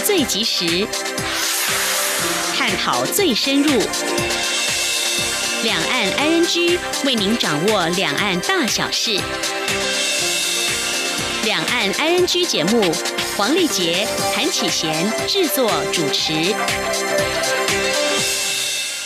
最及时，探讨最深入。两岸 ING 为您掌握两岸大小事。两岸 ING 节目，黄丽杰、谭启贤制作主持。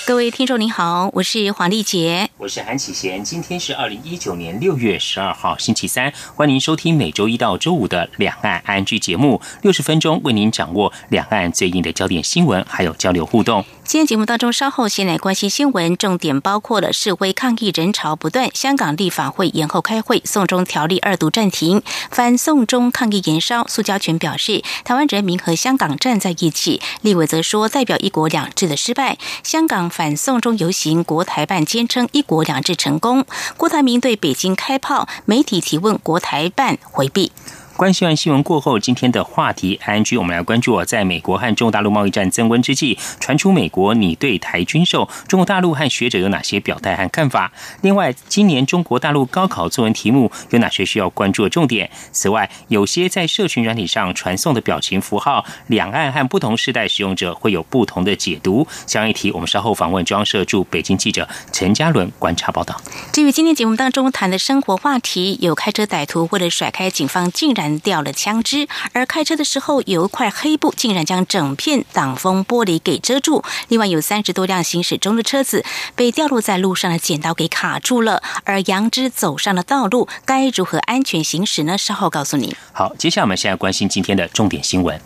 各位听众您好，我是黄丽杰，我是韩启贤。今天是二零一九年六月十二号，星期三，欢迎收听每周一到周五的两岸 ING 节目，六十分钟为您掌握两岸最硬的焦点新闻，还有交流互动。今天节目当中，稍后先来关心新闻，重点包括了示威抗议人潮不断，香港立法会延后开会，送中条例二度暂停，反送中抗议延烧。苏家全表示，台湾人民和香港站在一起。立委则说，代表一国两制的失败。香港反送中游行，国台办坚称一国两制成功。郭台铭对北京开炮，媒体提问，国台办回避。关心完新闻过后，今天的话题，I N G，，我们来关注，在美国和中国大陆贸易战增温之际，传出美国拟对台军售，中国大陆和学者有哪些表态和看法？另外，今年中国大陆高考作文题目有哪些需要关注的重点？此外，有些在社群软体上传送的表情符号，两岸和不同世代使用者会有不同的解读。相一题，我们稍后访问中央社驻北京记者陈嘉伦观察报道。至于今天节目当中谈的生活话题，有开车歹徒为了甩开警方，竟然。掉了枪支，而开车的时候有一块黑布，竟然将整片挡风玻璃给遮住。另外有三十多辆行驶中的车子被掉落在路上的剪刀给卡住了。而杨枝走上了道路，该如何安全行驶呢？稍后告诉你。好，接下来我们现在关心今天的重点新闻，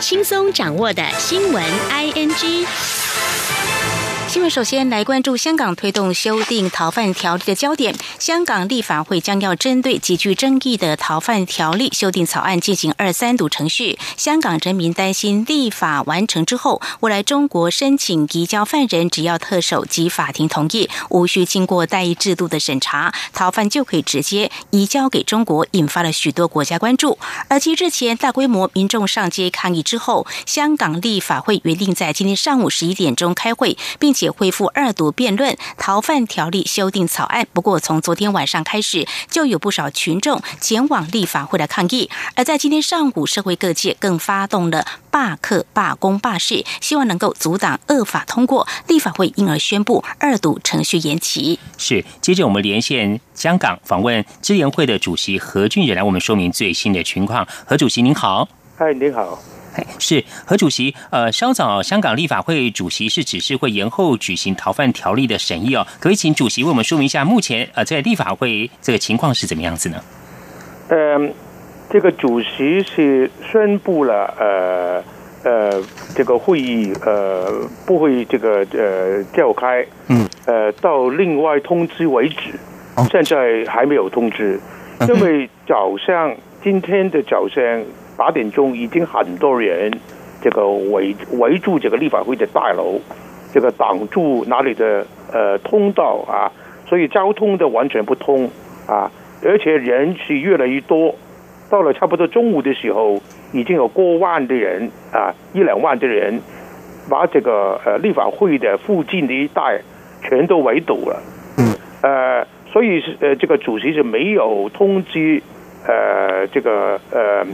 轻松掌握的新闻 I N G。新闻首先来关注香港推动修订逃犯条例的焦点。香港立法会将要针对极具争议的逃犯条例修订草案进行二三读程序。香港人民担心立法完成之后，未来中国申请移交犯人，只要特首及法庭同意，无需经过代议制度的审查，逃犯就可以直接移交给中国，引发了许多国家关注。而继日前大规模民众上街抗议之后，香港立法会原定在今天上午十一点钟开会，并且。恢复二读辩论逃犯条例修订草案。不过，从昨天晚上开始，就有不少群众前往立法会来抗议。而在今天上午，社会各界更发动了罢课、罢工、罢市，希望能够阻挡恶法通过。立法会因而宣布二读程序延期。是，接着我们连线香港访问支联会的主席何俊仁来我们说明最新的情况。何主席您好，嗨，你好。是何主席？呃，稍早香港立法会主席是指示会延后举行逃犯条例的审议哦。可以请主席为我们说明一下，目前呃在立法会这个情况是怎么样子呢？嗯，这个主席是宣布了，呃呃，这个会议呃不会这个呃召开，嗯，呃到另外通知为止，现在还没有通知，因为早上今天的早上。八点钟已经很多人这个围围住这个立法会的大楼，这个挡住哪里的呃通道啊，所以交通的完全不通啊，而且人是越来越多，到了差不多中午的时候，已经有过万的人啊，一两万的人把这个呃立法会的附近的一带全都围堵了，嗯，呃，所以是呃这个主席是没有通知呃这个呃。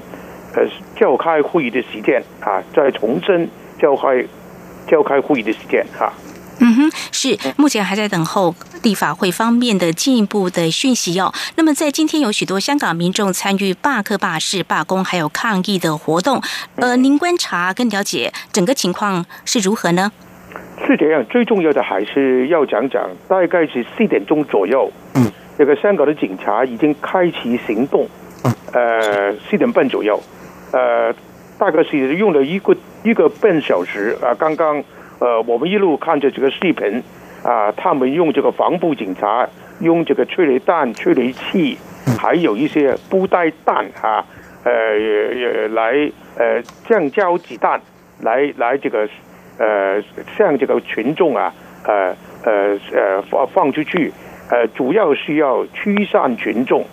呃，召开会议的时间啊，再重申召开召开会议的时间哈。嗯哼，是目前还在等候立法会方面的进一步的讯息哦。那么在今天有许多香港民众参与罢课、罢市、罢工还有抗议的活动，呃，您观察跟了解整个情况是如何呢？是这样，最重要的还是要讲讲，大概是四点钟左右，嗯，这个香港的警察已经开启行动，呃，四点半左右。呃，大概是用了一个一个半小时啊。刚刚呃，我们一路看着这个视频啊，他们用这个防暴警察，用这个催泪弹、催泪器，还有一些布袋弹啊，呃，来呃橡胶子弹，来来这个呃向这个群众啊，呃呃呃放放出去，呃，主要是要驱散群众。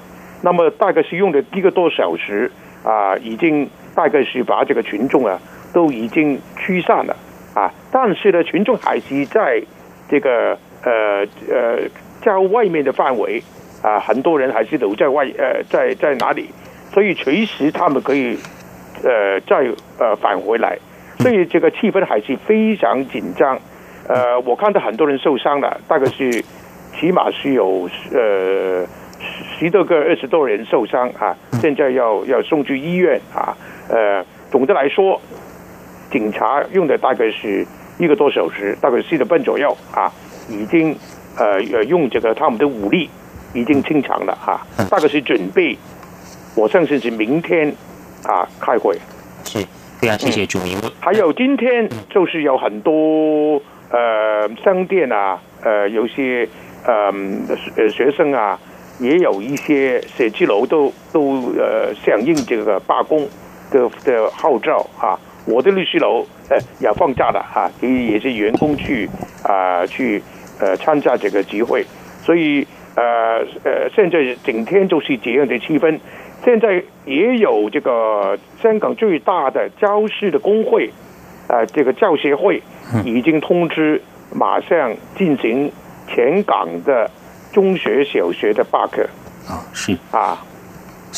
那么大概是用了一个多小时。啊，已经大概是把这个群众啊都已经驱散了。啊，但是呢，群众还是在这个呃呃在外面的范围啊，很多人还是留在外呃在在哪里，所以随时他们可以呃再呃返回来，所以这个气氛还是非常紧张。呃，我看到很多人受伤了，大概是起码是有呃十多个、二十多人受伤啊，现在要要送去医院啊。呃，总的来说，警察用的大概是一个多小时，大概四点半左右啊，已经呃用这个他们的武力已经清场了啊，大概是准备，我相信是明天啊开会。是，非常谢谢主明。还有今天就是有很多。呃，商店啊，呃，有些呃呃学生啊，也有一些写字楼都都呃响应这个罢工的的号召啊。我的律师楼呃也放假了哈，也也是员工去啊去呃参加这个集会，所以呃呃现在整天都是这样的气氛。现在也有这个香港最大的教师的工会。呃，这个教协会已经通知，马上进行全港的中学、小学的罢课。啊，是啊，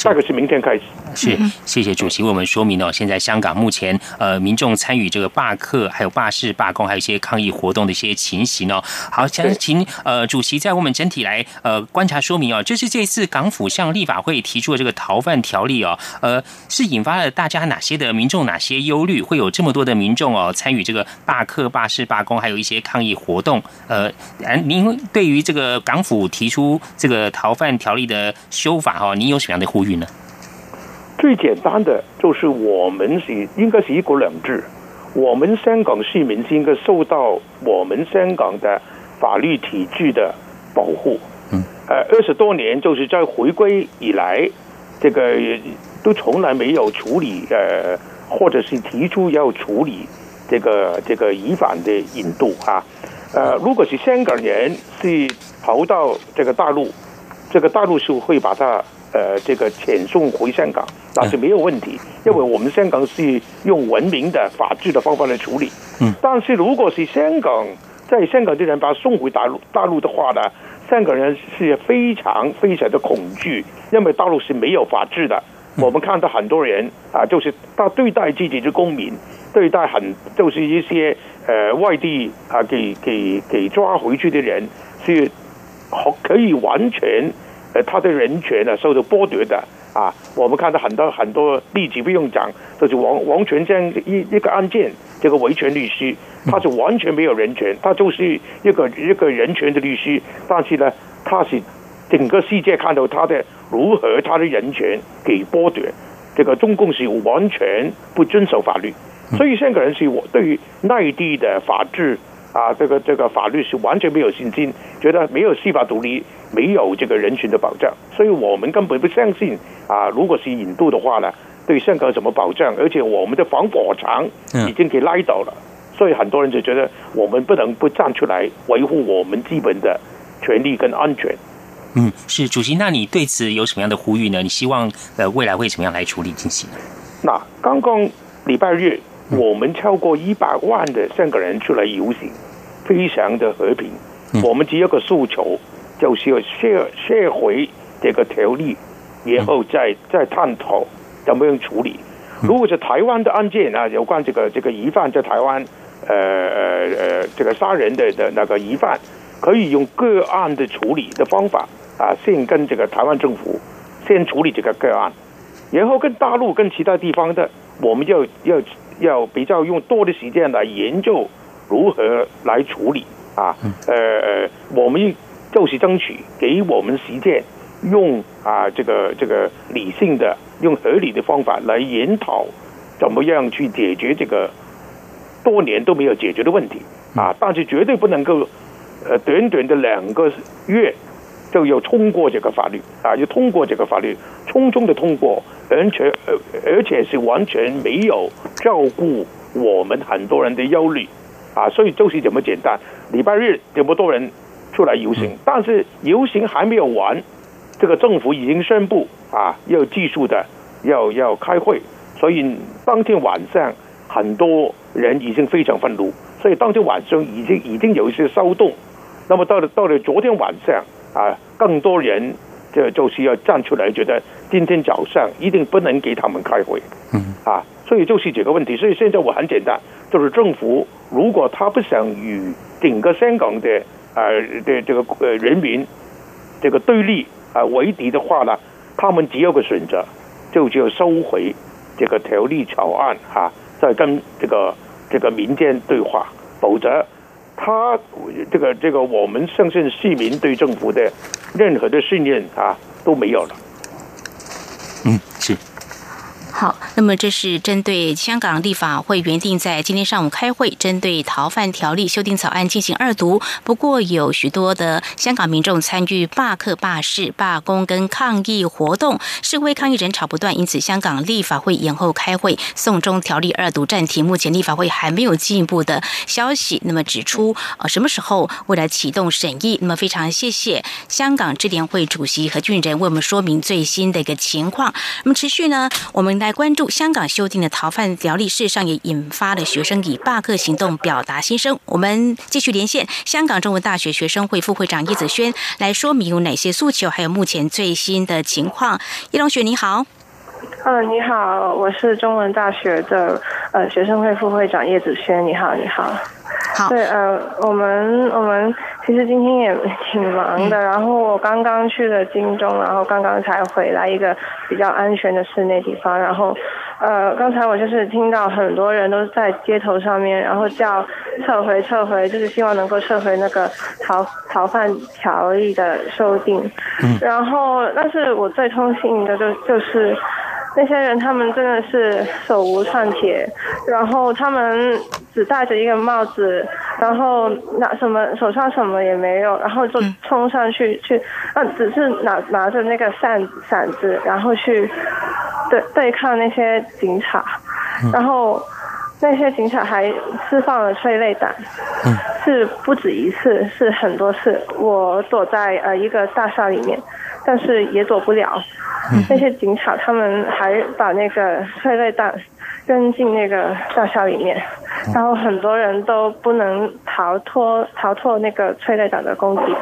大概是明天开始。是，谢谢主席为我们说明哦。现在香港目前呃，民众参与这个罢课、还有罢市、罢工，还有一些抗议活动的一些情形哦。好，想请呃主席在我们整体来呃观察说明哦。就是这次港府向立法会提出的这个逃犯条例哦，呃，是引发了大家哪些的民众哪些忧虑？会有这么多的民众哦参与这个罢课、罢市、罢工，还有一些抗议活动。呃，您对于这个港府提出这个逃犯条例的修法哦，您有什么样的呼吁呢？最简单的就是我们是应该是一国两制，我们香港市民是应该受到我们香港的法律体制的保护。嗯，呃，二十多年就是在回归以来，这个都从来没有处理呃，或者是提出要处理这个这个疑犯的引渡啊。呃，如果是香港人是逃到这个大陆，这个大陆是会把他。呃，这个遣送回香港那是没有问题，因为我们香港是用文明的法治的方法来处理。嗯，但是如果是香港在香港的人把他送回大陆大陆的话呢，香港人是非常非常的恐惧，因为大陆是没有法治的。我们看到很多人啊，就是他对待自己的公民，对待很就是一些呃外地啊给给给抓回去的人是可可以完全。呃，他的人权呢受到剥夺的啊，我们看到很多很多例子不用讲，就是王王全璋一一个案件，这个维权律师他是完全没有人权，他就是一个一个人权的律师，但是呢，他是整个世界看到他的如何他的人权给剥夺，这个中共是完全不遵守法律，所以香港人是我对于内地的法治。啊，这个这个法律是完全没有信心，觉得没有司法独立，没有这个人群的保障，所以我们根本不相信啊。如果是引渡的话呢，对香港怎么保障？而且我们的防火墙已经给拉倒了，所以很多人就觉得我们不能不站出来维护我们基本的权利跟安全。嗯，是主席，那你对此有什么样的呼吁呢？你希望呃未来会怎么样来处理进行？那刚刚礼拜日，我们超过一百万的香港人出来游行。非常的和平，我们只有个诉求，就是要撤撤回这个条例，然后再再探讨怎么样处理。如果是台湾的案件啊，有关这个这个疑犯在台湾，呃呃呃，这个杀人的的那个疑犯，可以用个案的处理的方法啊，先跟这个台湾政府先处理这个个案，然后跟大陆跟其他地方的，我们要要要比较用多的时间来研究。如何来处理啊？呃呃，我们就是争取给我们实践，用啊这个这个理性的、用合理的方法来研讨，怎么样去解决这个多年都没有解决的问题啊！但是绝对不能够呃短短的两个月就要通过这个法律啊，要通过这个法律，匆匆的通过，而且而而且是完全没有照顾我们很多人的忧虑。啊，所以就是这么简单。礼拜日这么多人出来游行，但是游行还没有完，这个政府已经宣布啊，要继续的要要开会。所以当天晚上很多人已经非常愤怒，所以当天晚上已经已经有一些骚动。那么到了到了昨天晚上啊，更多人就就是要站出来，觉得今天早上一定不能给他们开会。嗯，啊，所以就是这个问题。所以现在我很简单，就是政府如果他不想与整个香港的呃的这个呃人民这个对立啊为敌的话呢，他们只有个选择，就就收回这个条例草案啊，再跟这个这个民间对话，否则。他这个这个，我们相信市民对政府的任何的信任啊都没有了。嗯，好，那么这是针对香港立法会原定在今天上午开会，针对逃犯条例修订草案进行二读。不过有许多的香港民众参与罢课、罢市、罢工跟抗议活动，示威抗议人潮不断，因此香港立法会延后开会，送中条例二读暂停。目前立法会还没有进一步的消息，那么指出呃什么时候为了启动审议？那么非常谢谢香港智联会主席何俊仁为我们说明最新的一个情况。那么持续呢，我们。来关注香港修订的逃犯条例，事实上也引发了学生以罢课行动表达心声。我们继续连线香港中文大学学生会副会长叶子轩，来说明有哪些诉求，还有目前最新的情况。叶同学你好，嗯，你好，我是中文大学的呃学生会副会长叶子轩，你好，你好。好，对，呃，我们我们其实今天也挺忙的，然后我刚刚去了金钟，然后刚刚才回来一个比较安全的室内地方，然后，呃，刚才我就是听到很多人都在街头上面，然后叫撤回撤回，就是希望能够撤回那个逃逃犯条例的修订，嗯，然后但是我最痛心的就就是。那些人他们真的是手无寸铁，然后他们只戴着一个帽子，然后拿什么手上什么也没有，然后就冲上去去，啊，只是拿拿着那个扇伞子，然后去对对抗那些警察，然后那些警察还释放了催泪弹，是不止一次，是很多次。我躲在呃一个大厦里面，但是也躲不了。那些警察他们还把那个催泪弹扔进那个大厦里面，然后很多人都不能逃脱逃脱那个催泪弹的攻击。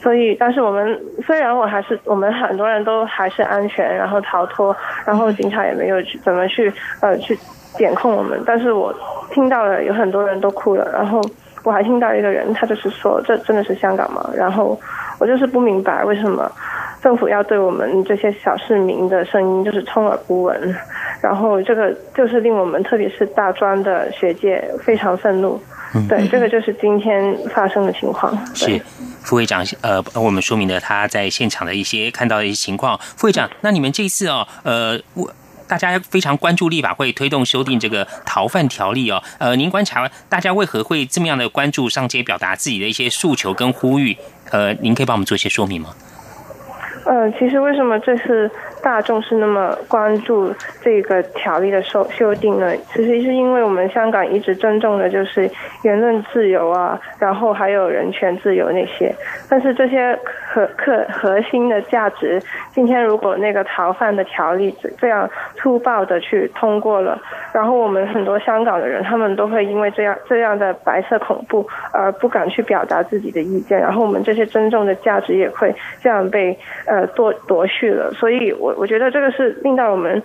所以，但是我们虽然我还是我们很多人都还是安全，然后逃脱，然后警察也没有去怎么去呃去检控我们，但是我听到了有很多人都哭了，然后我还听到一个人他就是说这真的是香港吗？然后我就是不明白为什么。政府要对我们这些小市民的声音就是充耳不闻，然后这个就是令我们特别是大专的学界非常愤怒。对，这个就是今天发生的情况。是副会长呃，我们说明了他在现场的一些看到的一些情况。副会长，那你们这次哦，呃，我大家非常关注立法会推动修订这个逃犯条例哦，呃，您观察大家为何会这么样的关注上街表达自己的一些诉求跟呼吁？呃，您可以帮我们做一些说明吗？呃，其实为什么这次大众是那么关注这个条例的修修订呢？其实是因为我们香港一直尊重的就是言论自由啊，然后还有人权自由那些。但是这些核核核心的价值，今天如果那个逃犯的条例这样粗暴的去通过了，然后我们很多香港的人，他们都会因为这样这样的白色恐怖而不敢去表达自己的意见，然后我们这些尊重的价值也会这样被。呃，夺夺去了，所以我我觉得这个是令到我们，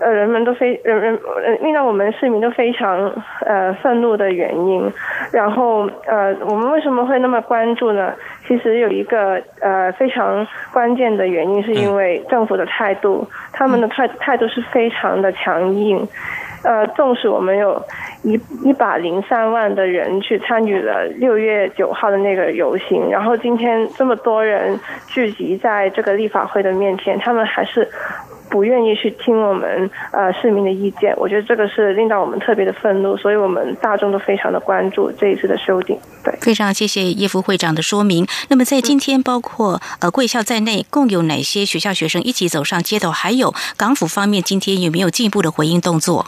呃，人们都非人人呃，令到我们市民都非常呃愤怒的原因。然后呃，我们为什么会那么关注呢？其实有一个呃非常关键的原因，是因为政府的态度，他们的态态度是非常的强硬。呃，纵使我们有一一百零三万的人去参与了六月九号的那个游行，然后今天这么多人聚集在这个立法会的面前，他们还是不愿意去听我们呃市民的意见。我觉得这个是令到我们特别的愤怒，所以我们大众都非常的关注这一次的修订。对，非常谢谢叶副会长的说明。那么在今天，包括呃贵校在内，共有哪些学校学生一起走上街头？还有港府方面今天有没有进一步的回应动作？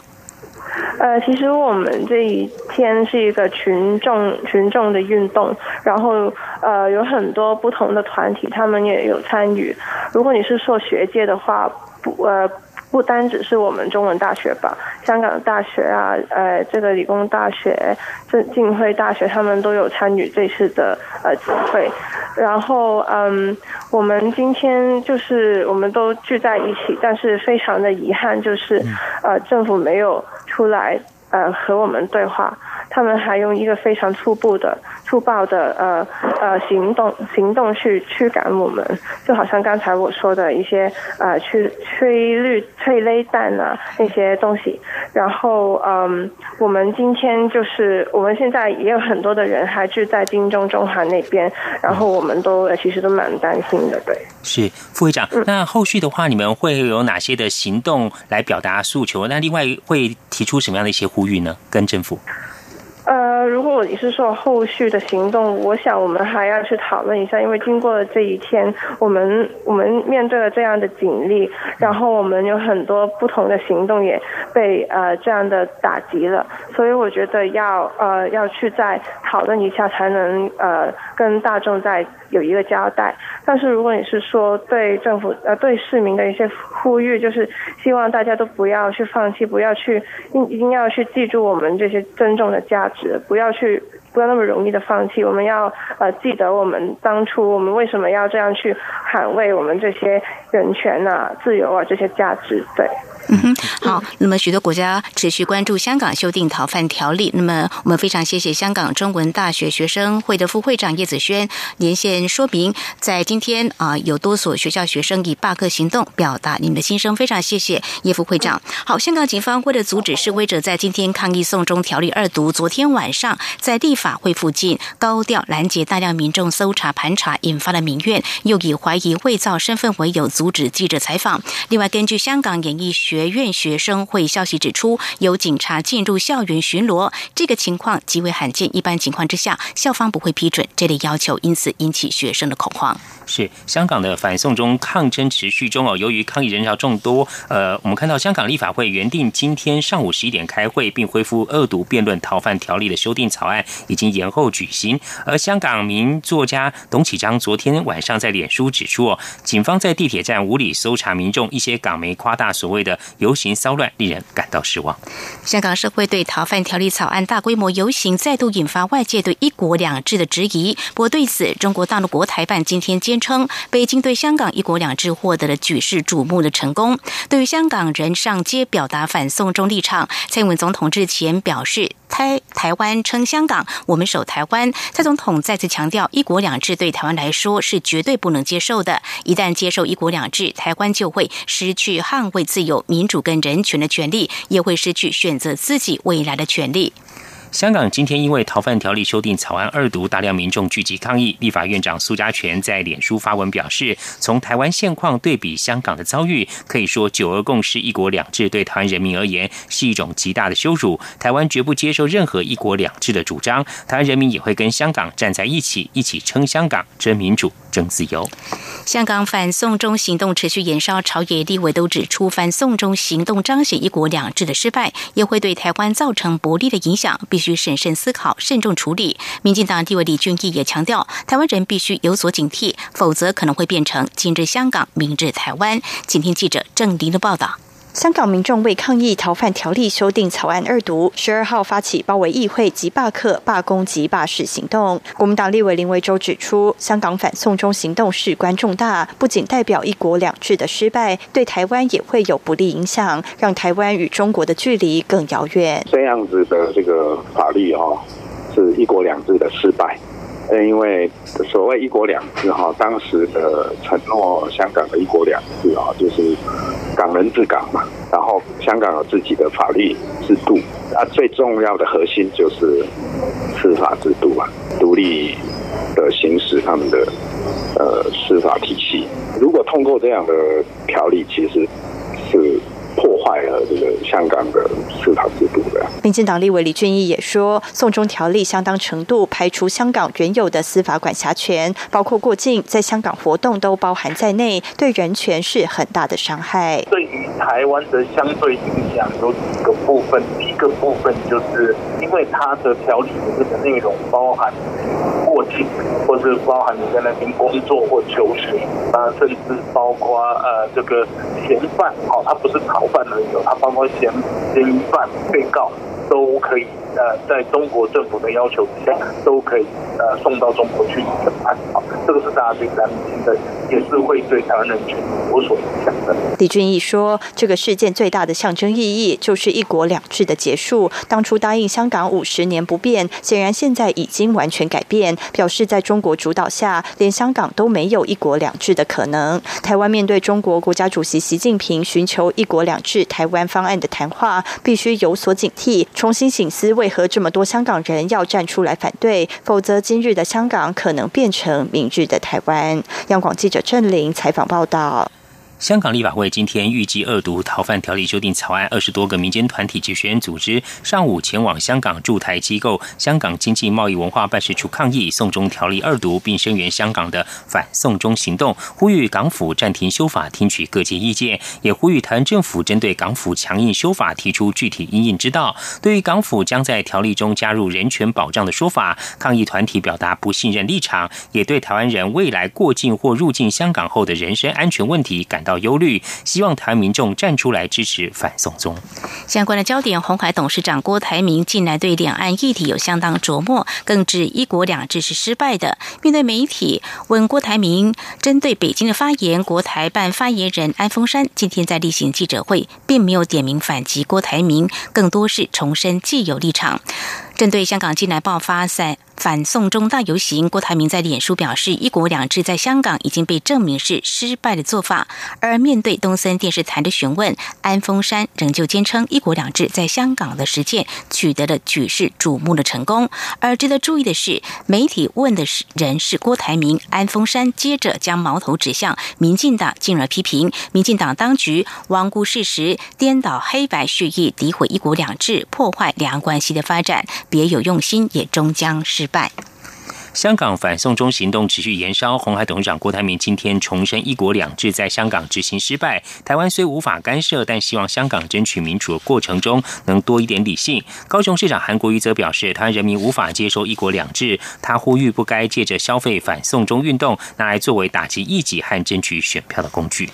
呃，其实我们这一天是一个群众群众的运动，然后呃有很多不同的团体，他们也有参与。如果你是说学界的话，不呃不单只是我们中文大学吧，香港大学啊，呃，这个理工大学、这浸会大学，他们都有参与这次的呃集会。然后，嗯，我们今天就是我们都聚在一起，但是非常的遗憾，就是呃，政府没有出来呃和我们对话。他们还用一个非常初步的、粗暴的呃呃行动行动去驱赶我们，就好像刚才我说的一些呃去催绿催泪弹啊那些东西。然后嗯，我们今天就是我们现在也有很多的人还住在金钟中环那边，然后我们都其实都蛮担心的，对。是副会长，那后续的话，你们会有哪些的行动来表达诉求？那另外会提出什么样的一些呼吁呢？跟政府？呃，如果你是说后续的行动，我想我们还要去讨论一下，因为经过了这一天，我们我们面对了这样的警力，然后我们有很多不同的行动也被呃这样的打击了，所以我觉得要呃要去再讨论一下，才能呃跟大众再有一个交代。但是如果你是说对政府呃对市民的一些呼吁，就是希望大家都不要去放弃，不要去一一定要去记住我们这些尊重的价值。不要去，不要那么容易的放弃。我们要呃记得我们当初我们为什么要这样去捍卫我们这些人权啊、自由啊这些价值，对。嗯哼，好。那么，许多国家持续关注香港修订逃犯条例。那么，我们非常谢谢香港中文大学学生会的副会长叶子轩连线说明，在今天啊，有多所学校学生以罢课行动表达你们的心声。非常谢谢叶副会长。好，香港警方为了阻止示威者在今天抗议送中条例二读，昨天晚上在立法会附近高调拦截大量民众搜查盘查，引发了民怨，又以怀疑伪造身份为由阻止记者采访。另外，根据香港演艺学学院学生会消息指出，有警察进入校园巡逻，这个情况极为罕见。一般情况之下，校方不会批准这类要求，因此引起学生的恐慌。是香港的反送中抗争持续中哦，由于抗议人潮众多，呃，我们看到香港立法会原定今天上午十一点开会，并恢复二读辩论逃犯条例的修订草案，已经延后举行。而香港名作家董启章昨天晚上在脸书指出哦，警方在地铁站无理搜查民众，一些港媒夸大所谓的游行骚乱，令人感到失望。香港社会对逃犯条例草案大规模游行再度引发外界对一国两制的质疑。不过对此，中国大陆国台办今天坚。称北京对香港“一国两制”获得了举世瞩目的成功。对于香港人上街表达反送中立场，蔡英文总统日前表示：“台台湾称香港，我们守台湾。”蔡总统再次强调：“一国两制对台湾来说是绝对不能接受的。一旦接受‘一国两制’，台湾就会失去捍卫自由、民主跟人权的权利，也会失去选择自己未来的权利。”香港今天因为逃犯条例修订草案二读，大量民众聚集抗议。立法院长苏家全在脸书发文表示：“从台湾现况对比香港的遭遇，可以说九二共识、一国两制对台湾人民而言是一种极大的羞辱。台湾绝不接受任何一国两制的主张，台湾人民也会跟香港站在一起，一起撑香港、争民主、自由。”香港反送中行动持续延烧，朝野立委都指出，反送中行动彰显一国两制的失败，也会对台湾造成不利的影响。必须审慎思考、慎重处理。民进党地位李俊毅也强调，台湾人必须有所警惕，否则可能会变成今日香港，明日台湾。请听记者郑林的报道。香港民众为抗议逃犯条例修订草案二读，十二号发起包围议会及罢课、罢工及罢市行动。国民党立委林维洲指出，香港反送中行动事关重大，不仅代表一国两制的失败，对台湾也会有不利影响，让台湾与中国的距离更遥远。这样子的这个法律哈，是一国两制的失败。呃，因为所谓一国两制哈，当时的承诺香港的一国两制啊，就是港人治港嘛，然后香港有自己的法律制度啊，最重要的核心就是司法制度啊，独立的行使他们的呃司法体系。如果通过这样的条例，其实是。破坏了这个香港的司法制度的。民进党立委李俊毅也说，送中条例相当程度排除香港原有的司法管辖权，包括过境在香港活动都包含在内，对人权是很大的伤害。对于台湾的相对影响有几个部分。第一个部分就是因为它的条例里面的内容包含过境，或是包含你在那边工作或求学，啊，甚至包括呃这个嫌犯，哦，他不是逃犯而已，他包括嫌嫌疑犯、被告都可以。呃，在中国政府的要求之下，都可以呃送到中国去审判。好，这个是大家最担心的，也是会对台湾人权有所影响的。李俊毅说，这个事件最大的象征意义就是一国两制的结束。当初答应香港五十年不变，显然现在已经完全改变，表示在中国主导下，连香港都没有一国两制的可能。台湾面对中国国家主席习近平寻求一国两制台湾方案的谈话，必须有所警惕，重新醒思为。为何这么多香港人要站出来反对？否则，今日的香港可能变成明日的台湾。央广记者郑玲采访报道。香港立法会今天预计二读逃犯条例修订草案，二十多个民间团体及学员组织上午前往香港驻台机构香港经济贸易文化办事处抗议送中条例二读，并声援香港的反送中行动，呼吁港府暂停修法，听取各界意见，也呼吁台湾政府针对港府强硬修法提出具体应应之道。对于港府将在条例中加入人权保障的说法，抗议团体表达不信任立场，也对台湾人未来过境或入境香港后的人身安全问题感。到忧虑，希望台民众站出来支持反送中。相关的焦点，红海董事长郭台铭近来对两岸议题有相当琢磨，更指一国两制是失败的。面对媒体问郭台铭针对北京的发言，国台办发言人安峰山今天在例行记者会，并没有点名反击郭台铭，更多是重申既有立场。针对香港近来爆发在反送中大游行，郭台铭在脸书表示：“一国两制在香港已经被证明是失败的做法。”而面对东森电视台的询问，安峰山仍旧坚称：“一国两制在香港的实践取得了举世瞩目的成功。”而值得注意的是，媒体问的是人是郭台铭，安峰山接着将矛头指向民进党，进而批评民进党当局罔顾事实、颠倒黑白、蓄意诋毁一国两制、破坏两岸关系的发展。别有用心，也终将败。香港反送中行动持续延烧，红海董事长郭台铭今天重申“一国两制”在香港执行失败。台湾虽无法干涉，但希望香港争取民主的过程中能多一点理性。高雄市长韩国瑜则表示，台湾人民无法接受“一国两制”，他呼吁不该借着消费反送中运动拿来作为打击异己和争取选票的工具。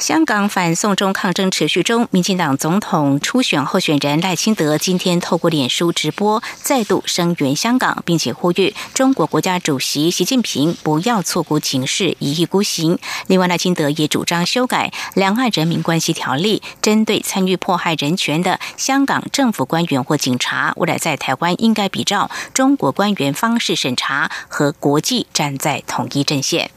香港反送中抗争持续中，民进党总统初选候选人赖清德今天透过脸书直播，再度声援香港，并且呼吁中国国家主席习近平不要错过情势，一意孤行。另外，赖清德也主张修改《两岸人民关系条例》，针对参与迫害人权的香港政府官员或警察，未来在台湾应该比照中国官员方式审查，和国际站在统一阵线。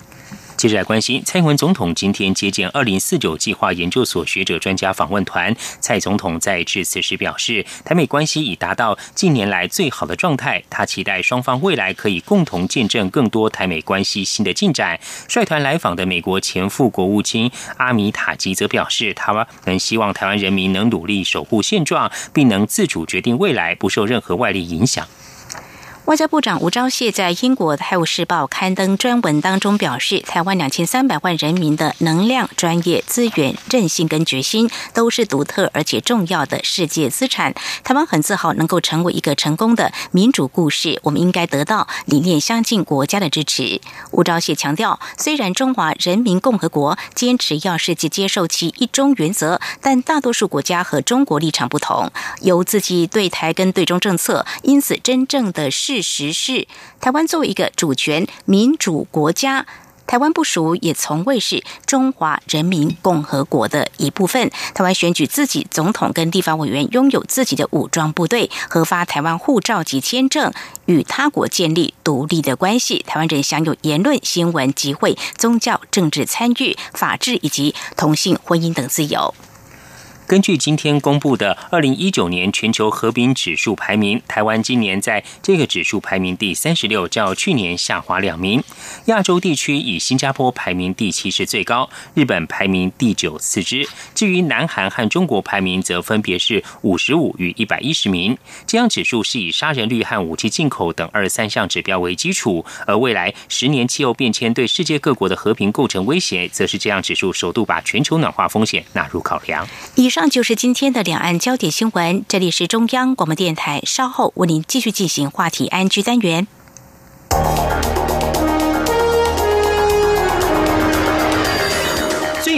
接着来关心，蔡英文总统今天接见二零四九计划研究所学者专家访问团。蔡总统在致辞时表示，台美关系已达到近年来最好的状态。他期待双方未来可以共同见证更多台美关系新的进展。率团来访的美国前副国务卿阿米塔吉则表示，他们希望台湾人民能努力守护现状，并能自主决定未来，不受任何外力影响。外交部长吴钊燮在英国《泰晤士报》刊登专文当中表示，台湾两千三百万人民的能量、专业资源、韧性跟决心，都是独特而且重要的世界资产。台湾很自豪能够成为一个成功的民主故事，我们应该得到理念相近国家的支持。吴钊燮强调，虽然中华人民共和国坚持要世界接受其一中原则，但大多数国家和中国立场不同，有自己对台跟对中政策，因此真正的是。事实是，台湾作为一个主权民主国家，台湾不属也从未是中华人民共和国的一部分。台湾选举自己总统跟地方委员，拥有自己的武装部队，核发台湾护照及签证，与他国建立独立的关系。台湾人享有言论、新闻、集会、宗教、政治参与、法治以及同性婚姻等自由。根据今天公布的二零一九年全球和平指数排名，台湾今年在这个指数排名第三十六，较去年下滑两名。亚洲地区以新加坡排名第七是最高，日本排名第九次之。至于南韩和中国排名则分别是五十五与一百一十名。这样指数是以杀人率和武器进口等二三项指标为基础，而未来十年气候变迁对世界各国的和平构成威胁，则是这样指数首度把全球暖化风险纳入考量。以上就是今天的两岸焦点新闻。这里是中央广播电台，稍后为您继续进行话题安居单元。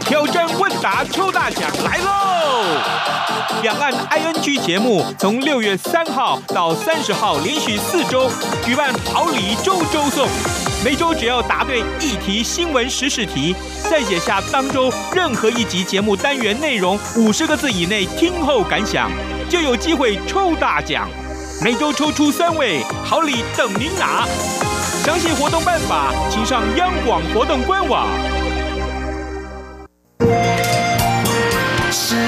挑战问答抽大奖来喽！两岸 ING 节目从六月三号到三十号连续四周举办好礼周周送，每周只要答对一题新闻时事题，再写下当周任何一集节目单元内容五十个字以内听后感想，就有机会抽大奖。每周抽出三位，好礼等您拿。详细活动办法，请上央广活动官网。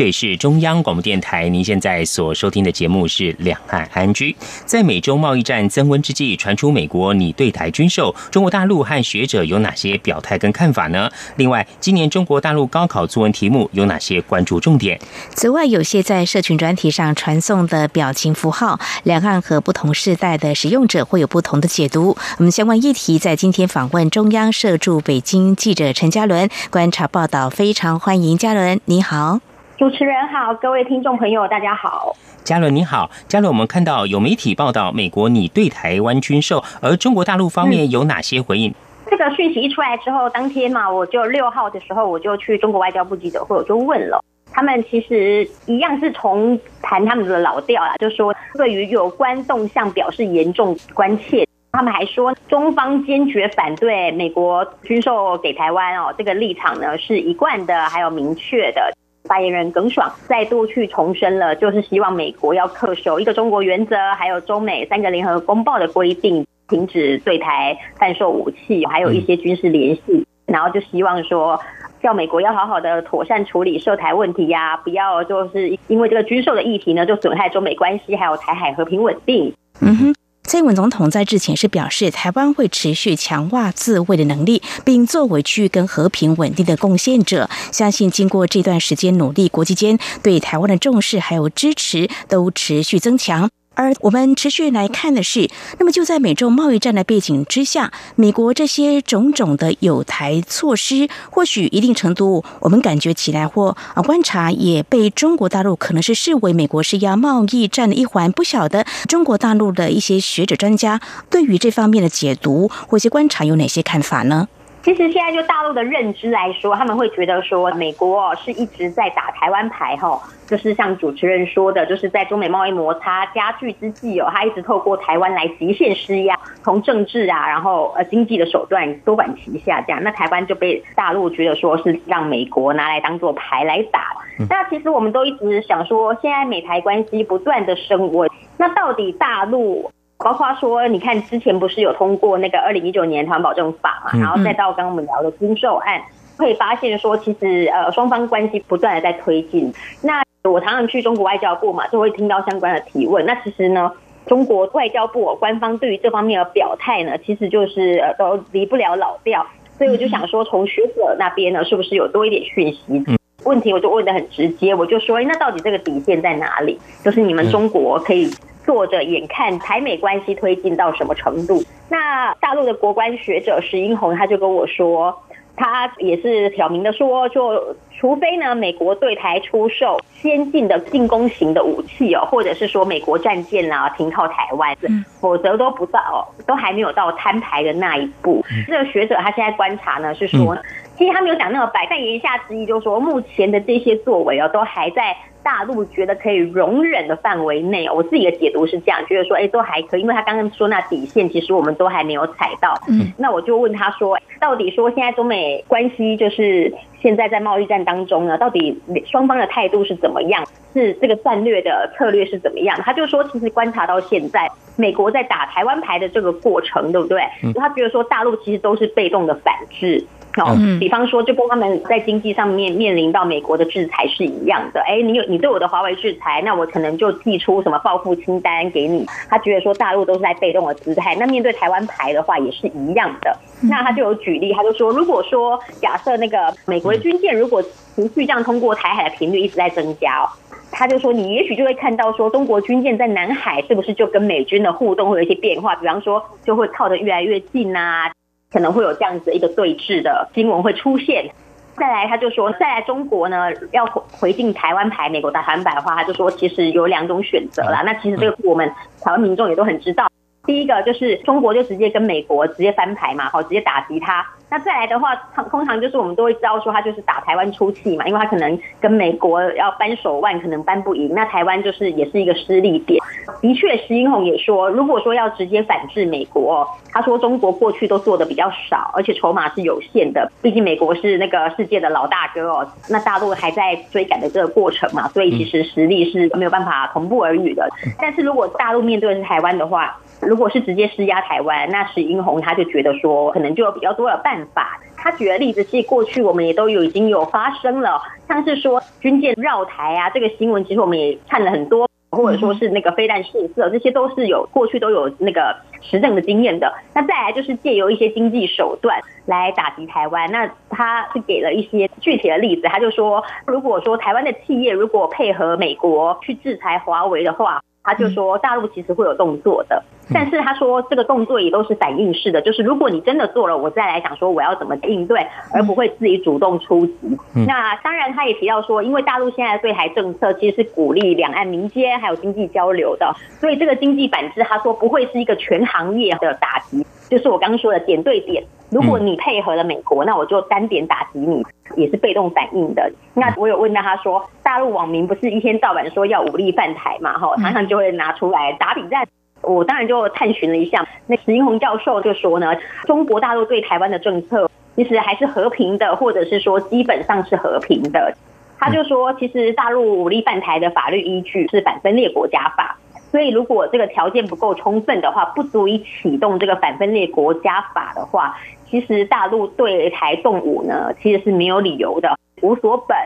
这里是中央广播电台，您现在所收听的节目是《两岸安居》。在美洲贸易战增温之际，传出美国拟对台军售，中国大陆和学者有哪些表态跟看法呢？另外，今年中国大陆高考作文题目有哪些关注重点？此外，有些在社群专题上传送的表情符号，两岸和不同世代的使用者会有不同的解读。我们相关议题在今天访问中央社驻北京记者陈嘉伦，观察报道，非常欢迎嘉伦，你好。主持人好，各位听众朋友，大家好。嘉伦你好，嘉伦，我们看到有媒体报道美国拟对台湾军售，而中国大陆方面有哪些回应？这个讯息一出来之后，当天嘛，我就六号的时候，我就去中国外交部记者会，我就问了他们，其实一样是从谈他们的老调啦，就说对于有关动向表示严重关切。他们还说，中方坚决反对美国军售给台湾哦，这个立场呢是一贯的，还有明确的。发言人耿爽再度去重申了，就是希望美国要恪守一个中国原则，还有中美三个联合公报的规定，停止对台贩售武器，还有一些军事联系，然后就希望说，叫美国要好好的妥善处理涉台问题呀，不要就是因为这个军售的议题呢，就损害中美关系，还有台海和平稳定。嗯哼。蔡英文总统在日前是表示，台湾会持续强化自卫的能力，并作为区域跟和平稳定的贡献者。相信经过这段时间努力，国际间对台湾的重视还有支持都持续增强。而我们持续来看的是，那么就在美洲贸易战的背景之下，美国这些种种的有台措施，或许一定程度我们感觉起来或啊观察，也被中国大陆可能是视为美国施压贸易战的一环。不晓得中国大陆的一些学者专家对于这方面的解读或一些观察有哪些看法呢？其实现在就大陆的认知来说，他们会觉得说，美国是一直在打台湾牌，哈，就是像主持人说的，就是在中美贸易摩擦加剧之际哦，他一直透过台湾来极限施压，从政治啊，然后呃经济的手段多管齐下，这样，那台湾就被大陆觉得说是让美国拿来当做牌来打。那其实我们都一直想说，现在美台关系不断的升温，那到底大陆，包括说，你看之前不是有通过那个二零一九年台湾保证法嘛，然后再到刚刚我们聊的军售案，会发现说，其实呃双方关系不断的在推进。那我常常去中国外交部嘛，就会听到相关的提问。那其实呢？中国外交部官方对于这方面的表态呢，其实就是呃都离不了老调，所以我就想说，从学者那边呢，是不是有多一点讯息？问题我就问的很直接，我就说，哎，那到底这个底线在哪里？就是你们中国可以坐着眼看台美关系推进到什么程度？那大陆的国关学者石英红他就跟我说。他也是挑明的说，就除非呢，美国对台出售先进的进攻型的武器哦，或者是说美国战舰啊停靠台湾，否则都不到，都还没有到摊牌的那一步。这个学者他现在观察呢，是说，其实他没有讲那么白，但言下之意就是说，目前的这些作为哦，都还在。大陆觉得可以容忍的范围内，我自己的解读是这样，觉得说，哎，都还可以，因为他刚刚说那底线，其实我们都还没有踩到。嗯，那我就问他说，到底说现在中美关系就是现在在贸易战当中呢，到底双方的态度是怎么样？是这个战略的策略是怎么样？他就说，其实观察到现在，美国在打台湾牌的这个过程，对不对？他觉得说，大陆其实都是被动的反制。哦，比方说，就跟他们在经济上面面临到美国的制裁是一样的。哎，你有你对我的华为制裁，那我可能就寄出什么报复清单给你。他觉得说大陆都是在被动的姿态。那面对台湾牌的话也是一样的。那他就有举例，他就说，如果说假设那个美国的军舰如果持续这样通过台海的频率一直在增加，哦，他就说你也许就会看到说中国军舰在南海是不是就跟美军的互动会有一些变化？比方说就会靠得越来越近啊。可能会有这样子一个对峙的新闻会出现，再来他就说，再来中国呢要回回进台湾牌，美国打台湾牌的话，他就说其实有两种选择啦。那其实这个我们台湾民众也都很知道。第一个就是中国就直接跟美国直接翻牌嘛，好，直接打击他。那再来的话，通常就是我们都会知道说他就是打台湾出气嘛，因为他可能跟美国要扳手腕，可能扳不赢。那台湾就是也是一个失利点。的确，石英红也说，如果说要直接反制美国，他说中国过去都做的比较少，而且筹码是有限的。毕竟美国是那个世界的老大哥哦，那大陆还在追赶的这个过程嘛，所以其实实力是没有办法同步而语的。但是如果大陆面对的是台湾的话，如果是直接施压台湾，那石英红他就觉得说，可能就有比较多的办法。他举的例子是过去我们也都有已经有发生了，像是说军舰绕台啊，这个新闻其实我们也看了很多，或者说是那个飞弹试射，这些都是有过去都有那个实证的经验的。那再来就是借由一些经济手段来打击台湾，那他是给了一些具体的例子，他就说，如果说台湾的企业如果配合美国去制裁华为的话。他就说，大陆其实会有动作的，但是他说这个动作也都是反应式的，就是如果你真的做了，我再来想说我要怎么应对，而不会自己主动出击。那当然，他也提到说，因为大陆现在的对台政策其实是鼓励两岸民间还有经济交流的，所以这个经济反制，他说不会是一个全行业的打击，就是我刚刚说的点对点。如果你配合了美国，那我就单点打击你，也是被动反应的。那我有问到他说，大陆网民不是一天到晚说要武力犯台嘛？哈，常常就会拿出来打比战。我当然就探寻了一下，那石英红教授就说呢，中国大陆对台湾的政策其实还是和平的，或者是说基本上是和平的。他就说，其实大陆武力犯台的法律依据是反分裂国家法。所以，如果这个条件不够充分的话，不足以启动这个反分裂国家法的话，其实大陆对台动武呢，其实是没有理由的，无所本。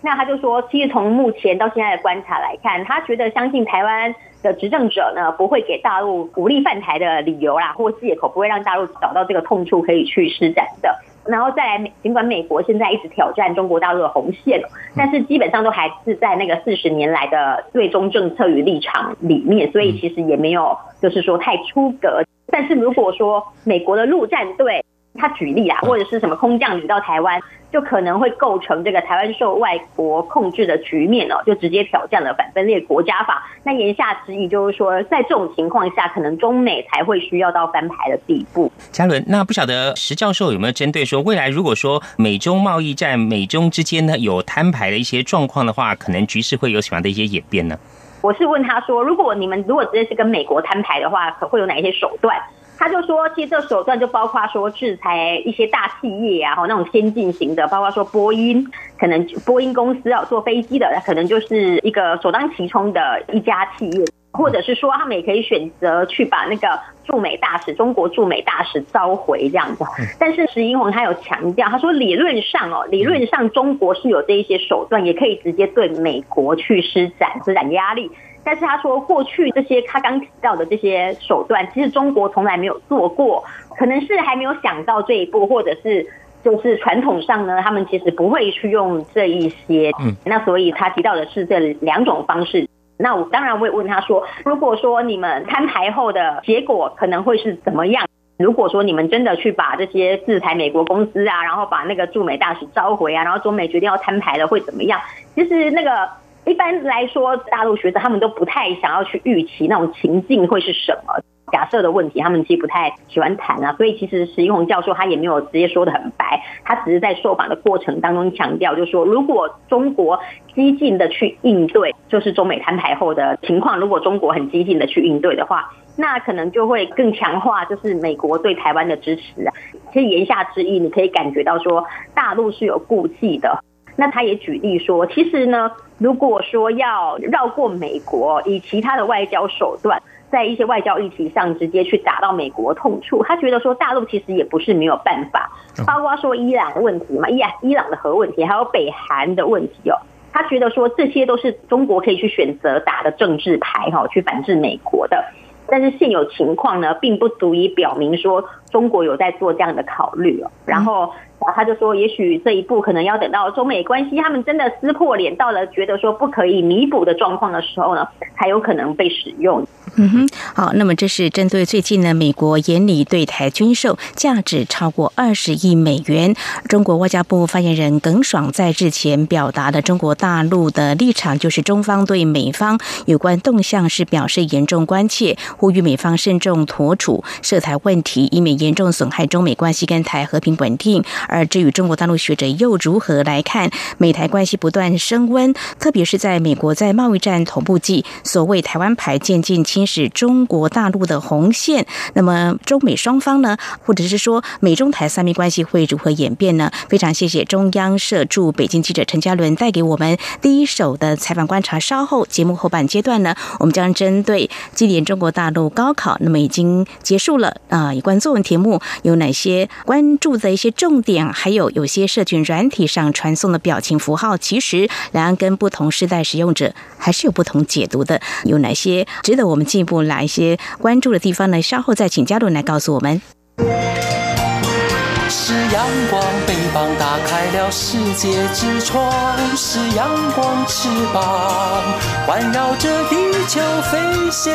那他就说，其实从目前到现在的观察来看，他觉得相信台湾的执政者呢，不会给大陆武力犯台的理由啦，或借口，不会让大陆找到这个痛处可以去施展的。然后再来，尽管美国现在一直挑战中国大陆的红线，但是基本上都还是在那个四十年来的最终政策与立场里面，所以其实也没有就是说太出格。但是如果说美国的陆战队，他举例啊，或者是什么空降旅到台湾，就可能会构成这个台湾受外国控制的局面哦，就直接挑战了反分裂国家法。那言下之意就是说，在这种情况下，可能中美才会需要到翻牌的地步。嘉伦，那不晓得石教授有没有针对说，未来如果说美中贸易战、美中之间呢有摊牌的一些状况的话，可能局势会有什么样的一些演变呢？我是问他说，如果你们如果直接是跟美国摊牌的话，可会有哪一些手段？他就说，其实这手段就包括说制裁一些大企业啊，哈，那种先进型的，包括说波音，可能波音公司啊，坐飞机的，可能就是一个首当其冲的一家企业。或者是说，他们也可以选择去把那个驻美大使、中国驻美大使召回这样子。但是石英宏他有强调，他说理论上哦，理论上中国是有这一些手段，也可以直接对美国去施展施展压力。但是他说，过去这些他刚提到的这些手段，其实中国从来没有做过，可能是还没有想到这一步，或者是就是传统上呢，他们其实不会去用这一些。嗯，那所以他提到的是这两种方式。那我当然会问他说，如果说你们摊牌后的结果可能会是怎么样？如果说你们真的去把这些制裁美国公司啊，然后把那个驻美大使召回啊，然后中美决定要摊牌了，会怎么样？其实那个一般来说，大陆学者他们都不太想要去预期那种情境会是什么。假设的问题，他们其实不太喜欢谈啊，所以其实石一红教授他也没有直接说的很白，他只是在受访的过程当中强调，就是说如果中国激进的去应对，就是中美摊牌后的情况，如果中国很激进的去应对的话，那可能就会更强化就是美国对台湾的支持啊。其实言下之意，你可以感觉到说大陆是有顾忌的。那他也举例说，其实呢，如果说要绕过美国，以其他的外交手段。在一些外交议题上直接去打到美国痛处，他觉得说大陆其实也不是没有办法，包括说伊朗的问题嘛，伊伊朗的核问题，还有北韩的问题哦，他觉得说这些都是中国可以去选择打的政治牌哈，去反制美国的。但是现有情况呢，并不足以表明说中国有在做这样的考虑哦。然后他就说，也许这一步可能要等到中美关系他们真的撕破脸，到了觉得说不可以弥补的状况的时候呢，才有可能被使用。嗯哼，好，那么这是针对最近呢，美国严拟对台军售，价值超过二十亿美元。中国外交部发言人耿爽在日前表达的中国大陆的立场，就是中方对美方有关动向是表示严重关切，呼吁美方慎重妥处涉台问题，以免严重损害中美关系跟台和平稳定。而至于中国大陆学者又如何来看美台关系不断升温，特别是在美国在贸易战同步季，所谓台湾牌渐渐侵。蚀中国大陆的红线，那么中美双方呢，或者是说美中台三面关系会如何演变呢？非常谢谢中央社驻北京记者陈嘉伦带给我们第一手的采访观察。稍后节目后半阶段呢，我们将针对今年中国大陆高考，那么已经结束了啊，有关作文题节目有哪些关注的一些重点，还有有些社群软体上传送的表情符号，其实两岸跟不同时代使用者还是有不同解读的，有哪些值得我们。进一步哪一些关注的地方呢？稍后再请嘉伦来告诉我们。是阳光，翅膀打开了世界之窗；是阳光，翅膀环绕着地球飞翔。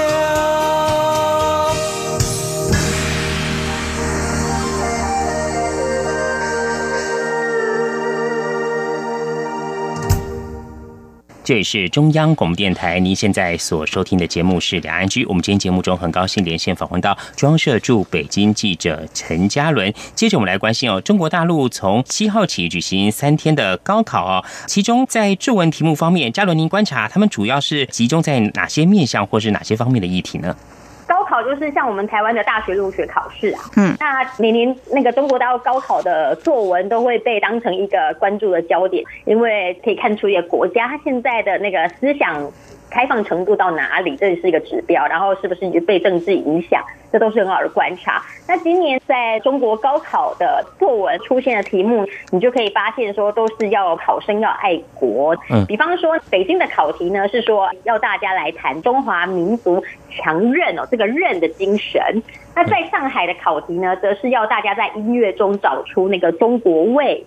这里是中央广播电台，您现在所收听的节目是两岸居。我们今天节目中很高兴连线访问到中央社驻北京记者陈嘉伦。接着我们来关心哦，中国大陆从七号起举行三天的高考哦，其中在作文题目方面，嘉伦您观察他们主要是集中在哪些面向或是哪些方面的议题呢？高考就是像我们台湾的大学入学考试啊，嗯，那每年那个中国大陆高考的作文都会被当成一个关注的焦点，因为可以看出一个国家它现在的那个思想。开放程度到哪里，这是一个指标。然后是不是被政治影响，这都是很好的观察。那今年在中国高考的作文出现的题目，你就可以发现说，都是要考生要爱国。嗯，比方说北京的考题呢，是说要大家来谈中华民族强韧哦，这个韧的精神。那在上海的考题呢，则是要大家在音乐中找出那个中国味。